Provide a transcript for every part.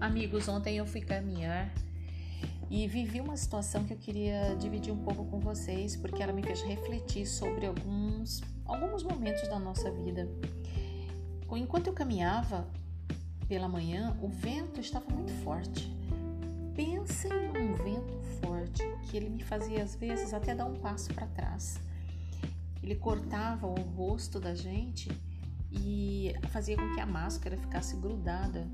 amigos, ontem eu fui caminhar e vivi uma situação que eu queria dividir um pouco com vocês, porque ela me fez refletir sobre alguns, alguns momentos da nossa vida. Enquanto eu caminhava pela manhã, o vento estava muito forte. Pensem num vento forte que ele me fazia às vezes até dar um passo para trás. Ele cortava o rosto da gente e fazia com que a máscara ficasse grudada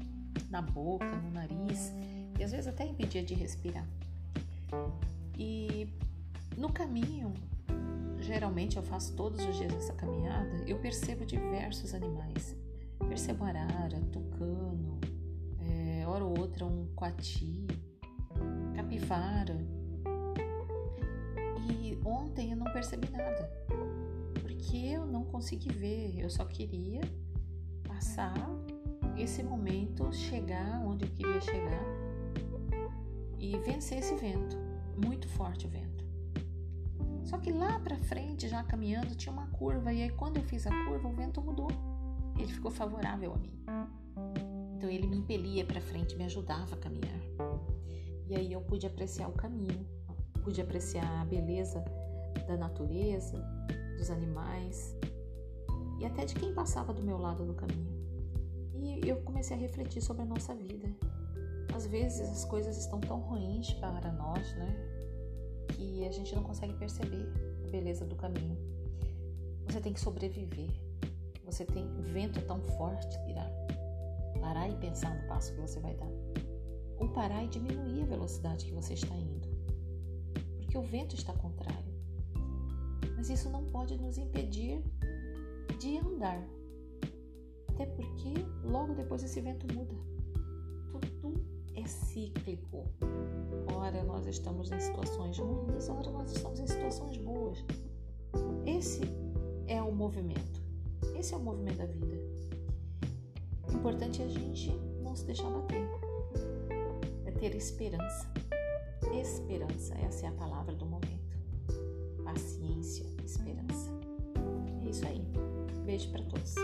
na boca, no nariz e às vezes até impedia de respirar. E no caminho, geralmente eu faço todos os dias essa caminhada, eu percebo diversos animais. Percebo arara, tucano, é, hora ou outra um coati, capivara. E ontem eu não percebi nada, porque eu não consegui ver, eu só queria passar esse momento, chegar onde eu queria chegar e vencer esse vento, muito forte o vento. Só que lá para frente, já caminhando, tinha uma curva e aí quando eu fiz a curva, o vento mudou. Ele ficou favorável a mim. Então ele me impelia para frente, me ajudava a caminhar. E aí eu pude apreciar o caminho, pude apreciar a beleza da natureza, dos animais e até de quem passava do meu lado no caminho. E eu comecei a refletir sobre a nossa vida. Às vezes as coisas estão tão ruins para nós, né? Que a gente não consegue perceber a beleza do caminho. Você tem que sobreviver. Você tem vento tão forte, irá parar e pensar no passo que você vai dar. Ou parar e diminuir a velocidade que você está indo. Porque o vento está contrário. Mas isso não pode nos impedir de andar até porque logo depois esse vento muda. Tudo é cíclico. Ora nós estamos em situações ruins, ora nós estamos em situações boas. Esse é o movimento. Esse é o movimento da vida. O importante é a gente não se deixar bater. É ter esperança. Esperança, essa é a palavra do momento. Paciência, esperança. É isso aí. Beijo para todos.